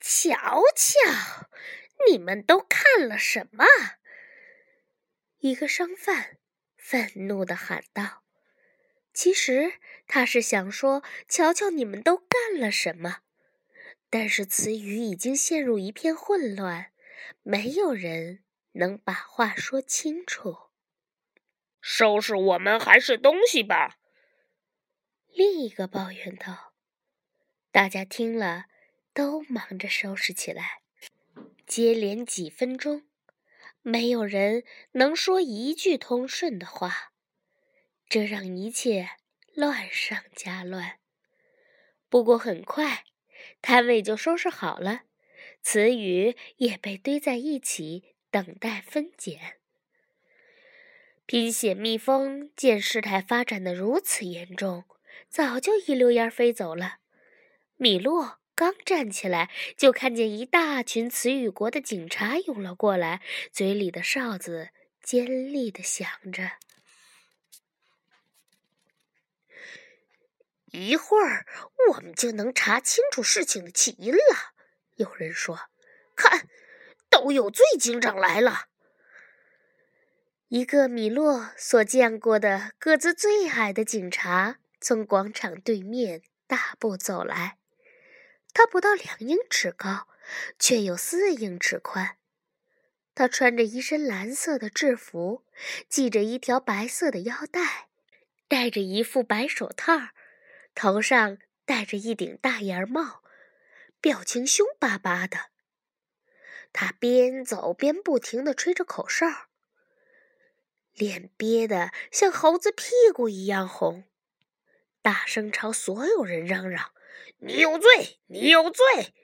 瞧瞧，你们都看了什么？”一个商贩愤怒地喊道。其实他是想说：“瞧瞧，你们都干了什么？”但是词语已经陷入一片混乱，没有人能把话说清楚。收拾我们还是东西吧。另一个抱怨道。大家听了，都忙着收拾起来。接连几分钟，没有人能说一句通顺的话，这让一切乱上加乱。不过很快，摊位就收拾好了，词语也被堆在一起，等待分拣。拼血蜜蜂见事态发展的如此严重，早就一溜烟飞走了。米洛刚站起来，就看见一大群词语国的警察涌了过来，嘴里的哨子尖利的响着。一会儿，我们就能查清楚事情的起因了。有人说：“看，都有罪警长来了。”一个米洛所见过的个子最矮的警察从广场对面大步走来，他不到两英尺高，却有四英尺宽。他穿着一身蓝色的制服，系着一条白色的腰带，戴着一副白手套，头上戴着一顶大檐帽，表情凶巴巴的。他边走边不停地吹着口哨。脸憋得像猴子屁股一样红，大声朝所有人嚷嚷：“你有罪！你有罪！”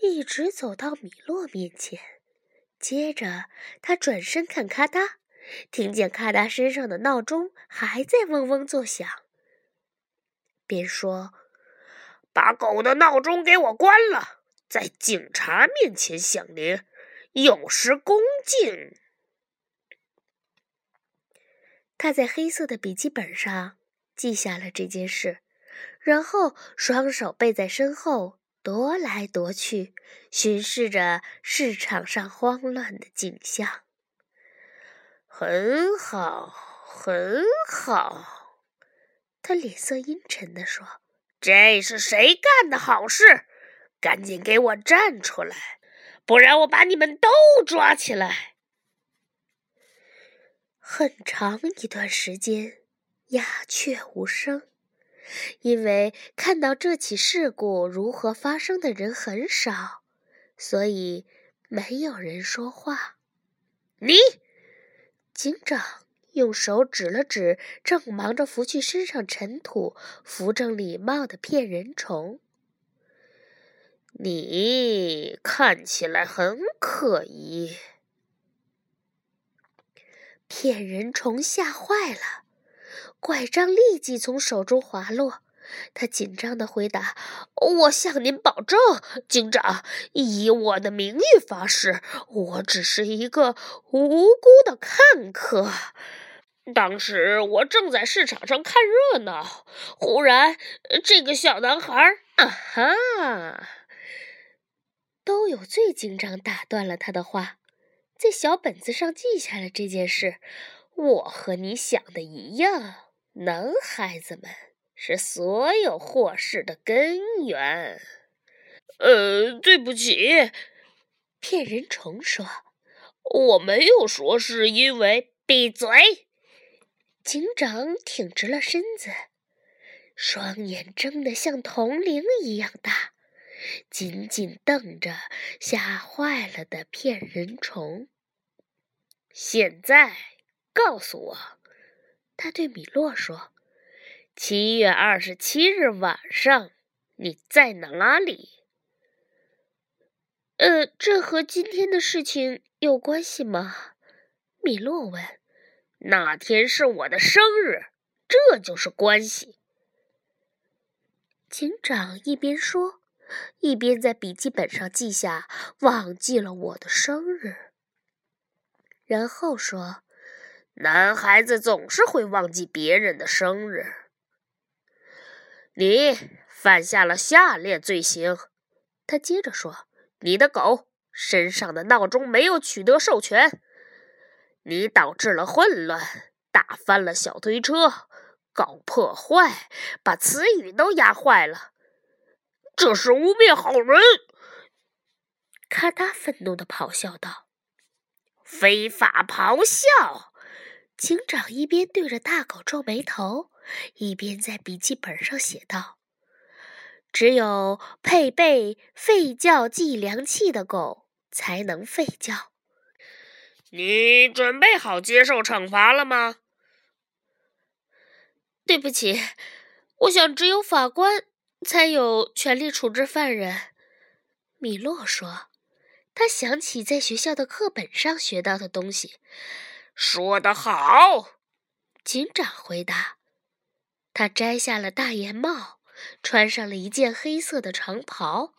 一直走到米洛面前，接着他转身看咔嗒，听见咔嗒身上的闹钟还在嗡嗡作响，便说：“把狗的闹钟给我关了，在警察面前响铃，有失恭敬。”他在黑色的笔记本上记下了这件事，然后双手背在身后，踱来踱去，巡视着市场上慌乱的景象。很好，很好，他脸色阴沉地说：“这是谁干的好事？赶紧给我站出来，不然我把你们都抓起来。”很长一段时间，鸦雀无声，因为看到这起事故如何发生的人很少，所以没有人说话。你，警长用手指了指正忙着拂去身上尘土、扶正礼帽的骗人虫。你看起来很可疑。骗人虫吓坏了，拐杖立即从手中滑落。他紧张地回答：“我向您保证，警长，以我的名誉发誓，我只是一个无辜的看客。当时我正在市场上看热闹，忽然这个小男孩……啊哈！”都有罪警长打断了他的话。在小本子上记下了这件事。我和你想的一样，男孩子们是所有祸事的根源。呃，对不起，骗人虫说：“我没有说是因为闭嘴。”警长挺直了身子，双眼睁得像铜铃一样大。紧紧瞪着吓坏了的骗人虫。现在告诉我，他对米洛说：“七月二十七日晚上你在哪里？”呃，这和今天的事情有关系吗？米洛问。那天是我的生日，这就是关系。警长一边说。一边在笔记本上记下“忘记了我的生日”，然后说：“男孩子总是会忘记别人的生日。你犯下了下列罪行：他接着说：“你的狗身上的闹钟没有取得授权，你导致了混乱，打翻了小推车，搞破坏，把词语都压坏了，这是污蔑好人！”咔嗒愤怒地咆哮道：“非法咆哮！”警长一边对着大狗皱眉头，一边在笔记本上写道。只有配备吠叫计量器的狗才能吠叫。你准备好接受惩罚了吗？对不起，我想只有法官才有权利处置犯人。米洛说，他想起在学校的课本上学到的东西。说得好，警长回答。他摘下了大檐帽。穿上了一件黑色的长袍，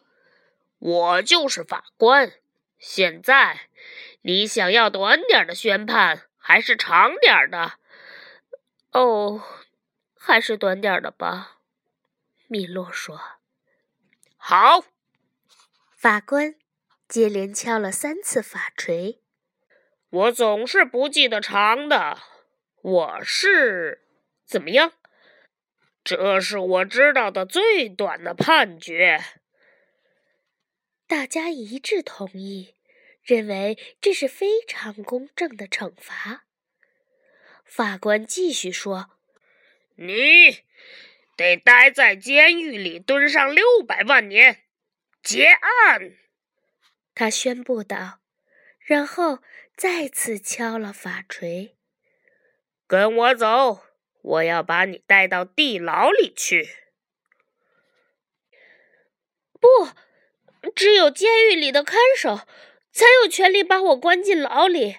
我就是法官。现在，你想要短点的宣判，还是长点的？哦，还是短点的吧。米洛说。好。法官接连敲了三次法锤。我总是不记得长的。我是怎么样？这是我知道的最短的判决。大家一致同意，认为这是非常公正的惩罚。法官继续说：“你得待在监狱里蹲上六百万年。”结案，他宣布道，然后再次敲了法锤。跟我走。我要把你带到地牢里去。不，只有监狱里的看守才有权利把我关进牢里。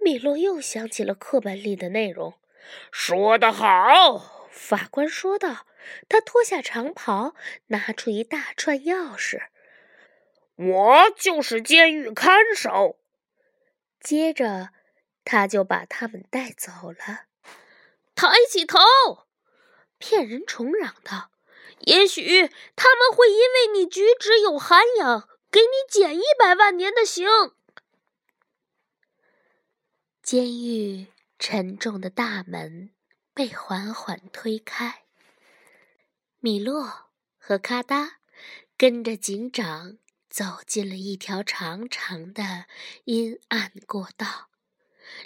米洛又想起了课本里的内容。说得好，法官说道。他脱下长袍，拿出一大串钥匙。我就是监狱看守。接着，他就把他们带走了。抬起头，骗人虫嚷道：“也许他们会因为你举止有涵养，给你减一百万年的刑。”监狱沉重的大门被缓缓推开，米洛和咔哒跟着警长走进了一条长长的阴暗过道。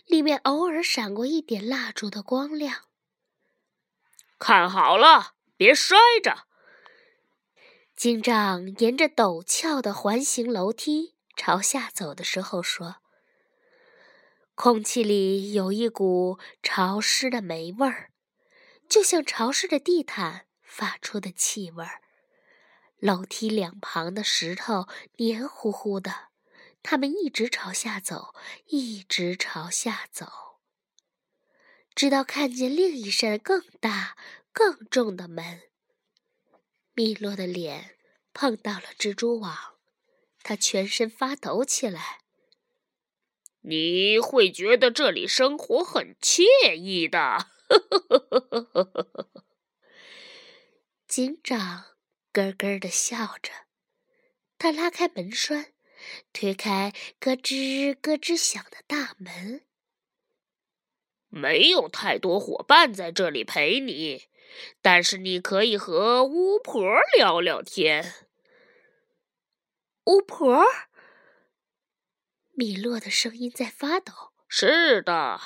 里面偶尔闪过一点蜡烛的光亮。看好了，别摔着！警长沿着陡峭的环形楼梯朝下走的时候说：“空气里有一股潮湿的霉味儿，就像潮湿的地毯发出的气味儿。楼梯两旁的石头黏糊糊的。”他们一直朝下走，一直朝下走，直到看见另一扇更大、更重的门。米洛的脸碰到了蜘蛛网，他全身发抖起来。你会觉得这里生活很惬意的，警长咯咯的笑着，他拉开门栓。推开咯吱咯吱响的大门，没有太多伙伴在这里陪你，但是你可以和巫婆聊聊天。巫婆，米洛的声音在发抖。是的，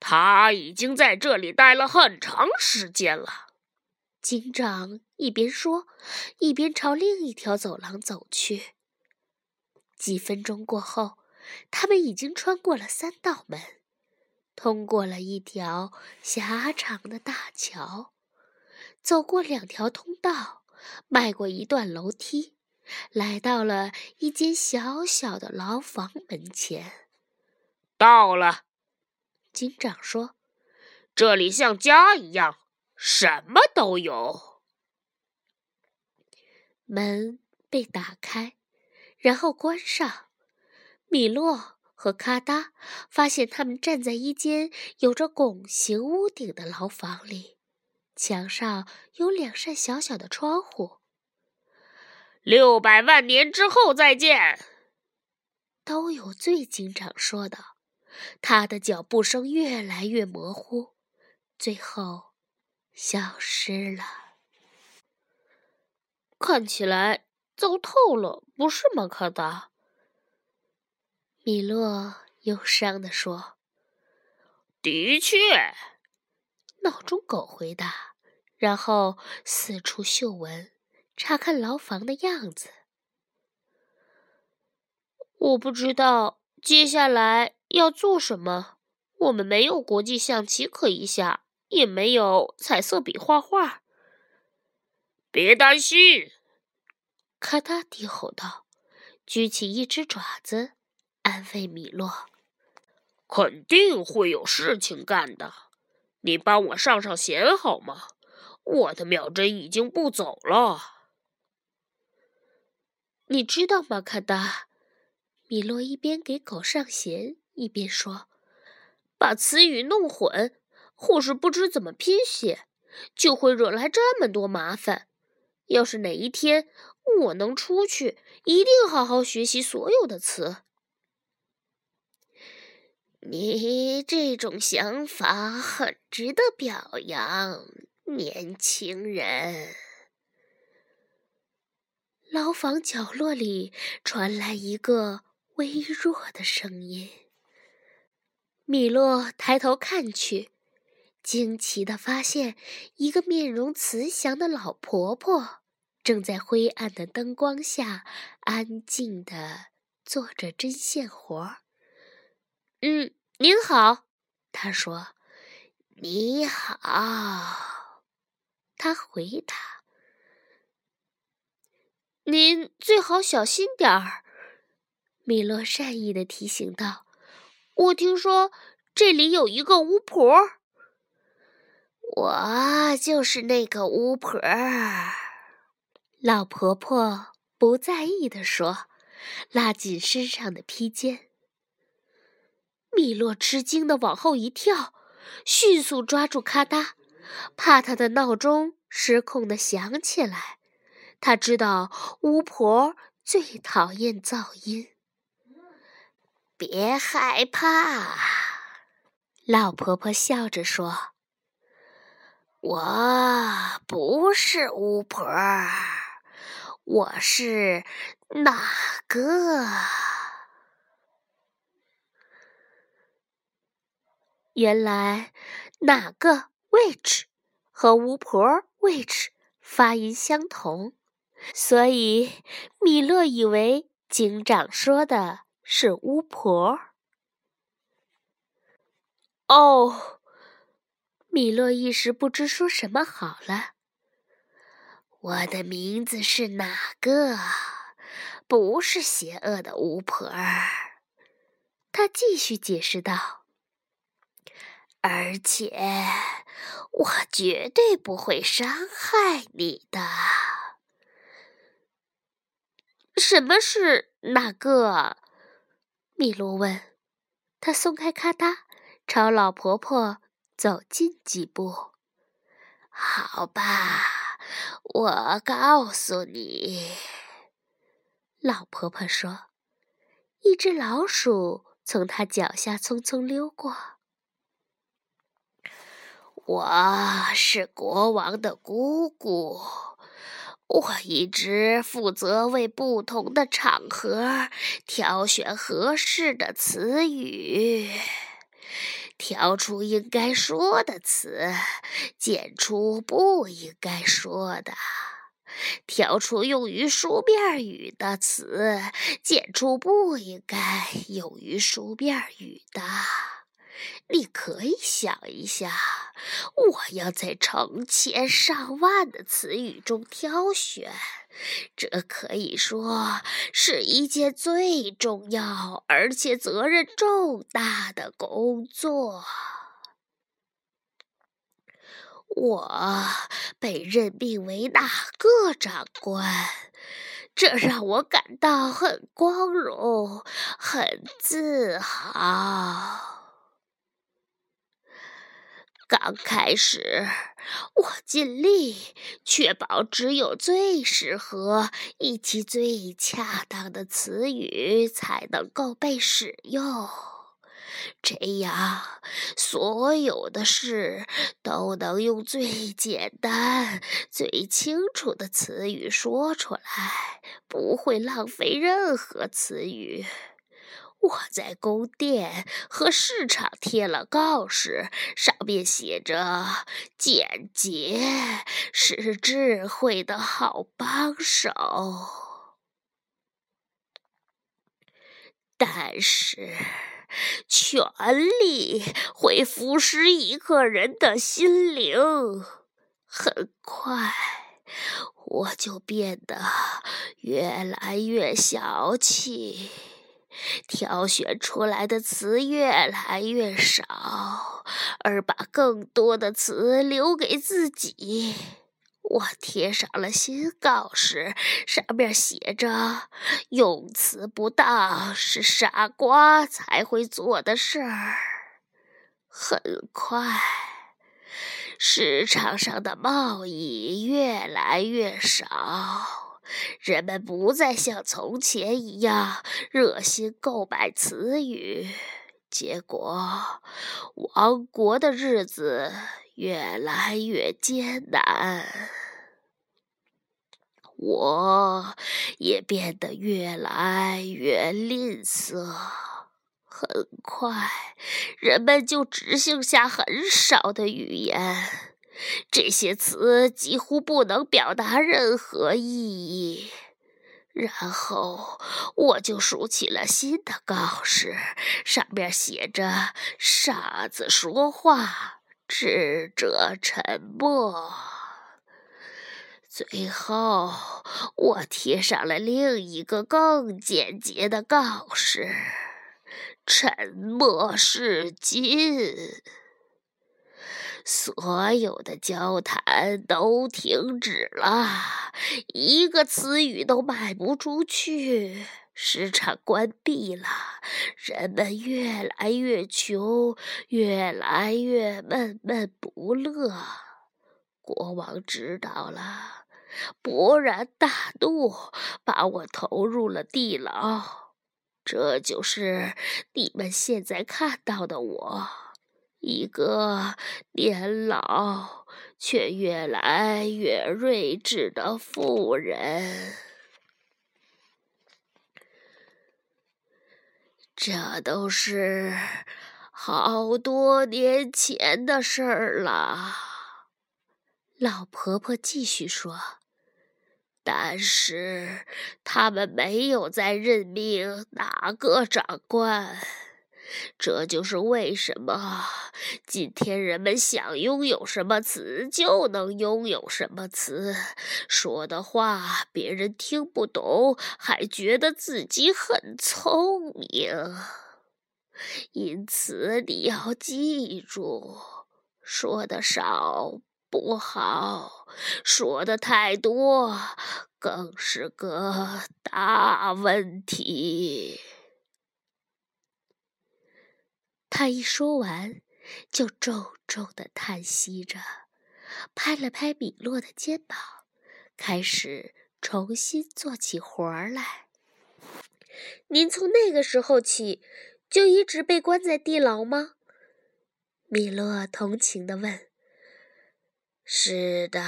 他已经在这里待了很长时间了。警长一边说，一边朝另一条走廊走去。几分钟过后，他们已经穿过了三道门，通过了一条狭长的大桥，走过两条通道，迈过一段楼梯，来到了一间小小的牢房门前。到了，警长说：“这里像家一样，什么都有。”门被打开。然后关上。米洛和咔哒发现他们站在一间有着拱形屋顶的牢房里，墙上有两扇小小的窗户。六百万年之后再见。都有最警长说道。他的脚步声越来越模糊，最后消失了。看起来糟透了，不是吗，卡达？米洛忧伤地说：“的确。”闹钟狗回答，然后四处嗅闻，查看牢房的样子。我不知道接下来要做什么。我们没有国际象棋可以下，也没有彩色笔画画。别担心，卡达低吼道，举起一只爪子。安慰米洛，肯定会有事情干的。你帮我上上弦好吗？我的秒针已经不走了。你知道吗，卡达？米洛一边给狗上弦，一边说：“把词语弄混，或是不知怎么拼写，就会惹来这么多麻烦。要是哪一天我能出去，一定好好学习所有的词。”你这种想法很值得表扬，年轻人。牢房角落里传来一个微弱的声音。米洛抬头看去，惊奇地发现一个面容慈祥的老婆婆正在灰暗的灯光下安静地做着针线活儿。嗯，您好，他说。你好，他回答。您最好小心点儿，米洛善意的提醒道。我听说这里有一个巫婆。我就是那个巫婆。老婆婆不在意地说，拉紧身上的披肩。米洛吃惊的往后一跳，迅速抓住咔嗒，怕他的闹钟失控的响起来。他知道巫婆最讨厌噪音。别害怕，老婆婆笑着说：“我不是巫婆，我是哪个？”原来，哪个 witch 和巫婆 witch 发音相同，所以米勒以为警长说的是巫婆。哦，米勒一时不知说什么好了。我的名字是哪个？不是邪恶的巫婆。他继续解释道。而且，我绝对不会伤害你的。什么是哪个？米洛问。他松开咔嗒，朝老婆婆走近几步。好吧，我告诉你。老婆婆说：“一只老鼠从她脚下匆匆溜过。”我是国王的姑姑，我一直负责为不同的场合挑选合适的词语，挑出应该说的词，剪出不应该说的；挑出用于书面语的词，剪出不应该用于书面语的。你可以想一下，我要在成千上万的词语中挑选，这可以说是一件最重要而且责任重大的工作。我被任命为哪个长官？这让我感到很光荣，很自豪。刚开始，我尽力确保只有最适合以及最恰当的词语才能够被使用，这样所有的事都能用最简单、最清楚的词语说出来，不会浪费任何词语。我在宫殿和市场贴了告示，上面写着“简洁是智慧的好帮手”。但是，权力会腐蚀一个人的心灵。很快，我就变得越来越小气。挑选出来的词越来越少，而把更多的词留给自己。我贴上了新告示，上面写着：“用词不当是傻瓜才会做的事儿。”很快，市场上的贸易越来越少。人们不再像从前一样热心购买词语，结果，王国的日子越来越艰难，我也变得越来越吝啬。很快，人们就只剩下很少的语言。这些词几乎不能表达任何意义。然后我就竖起了新的告示，上面写着：“傻子说话，智者沉默。”最后，我贴上了另一个更简洁的告示：“沉默是金。”所有的交谈都停止了，一个词语都卖不出去，市场关闭了，人们越来越穷，越来越闷闷不乐。国王知道了，勃然大怒，把我投入了地牢。这就是你们现在看到的我。一个年老却越来越睿智的妇人，这都是好多年前的事儿了。老婆婆继续说：“但是他们没有再任命哪个长官。”这就是为什么今天人们想拥有什么词就能拥有什么词，说的话别人听不懂，还觉得自己很聪明。因此你要记住，说的少不好，说的太多更是个大问题。他一说完，就重重的叹息着，拍了拍米洛的肩膀，开始重新做起活儿来。您从那个时候起就一直被关在地牢吗？米洛同情的问。是的，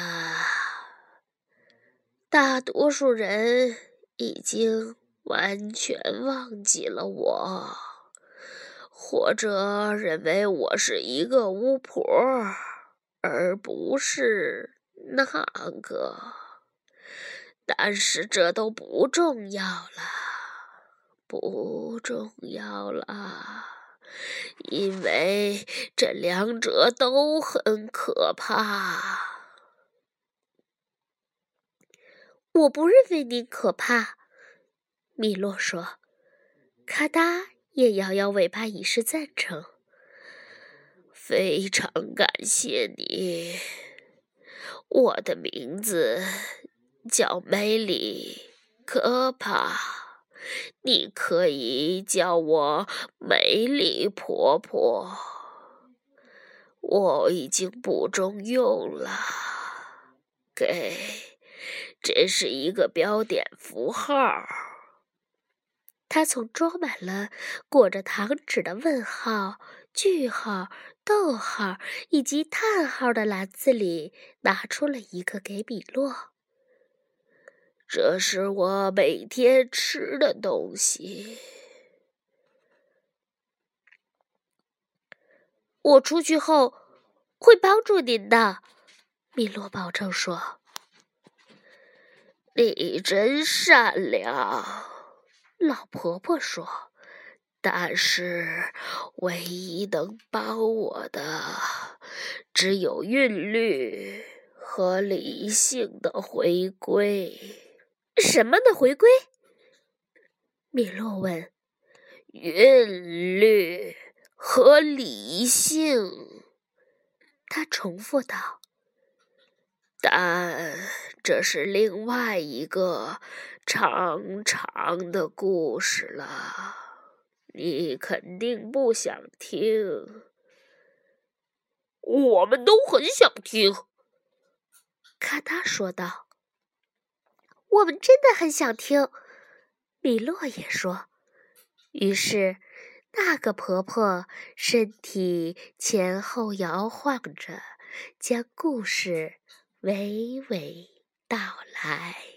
大多数人已经完全忘记了我。或者认为我是一个巫婆，而不是那个。但是这都不重要了，不重要了，因为这两者都很可怕。我不认为您可怕，米洛说。咔哒。也摇摇尾巴以示赞成。非常感谢你，我的名字叫梅里科帕，你可以叫我梅里婆婆。我已经不中用了。给，这是一个标点符号。他从装满了裹着糖纸的问号、句号、逗号以及叹号的篮子里拿出了一个给米洛。这是我每天吃的东西。我出去后会帮助您的，米洛保证说。你真善良。老婆婆说：“但是，唯一能帮我的，只有韵律和理性的回归。什么的回归？”米洛问。“韵律和理性。”他重复道。“但这是另外一个。”长长的故事了，你肯定不想听。我们都很想听。卡达说道：“我们真的很想听。”米洛也说。于是，那个婆婆身体前后摇晃着，将故事娓娓道来。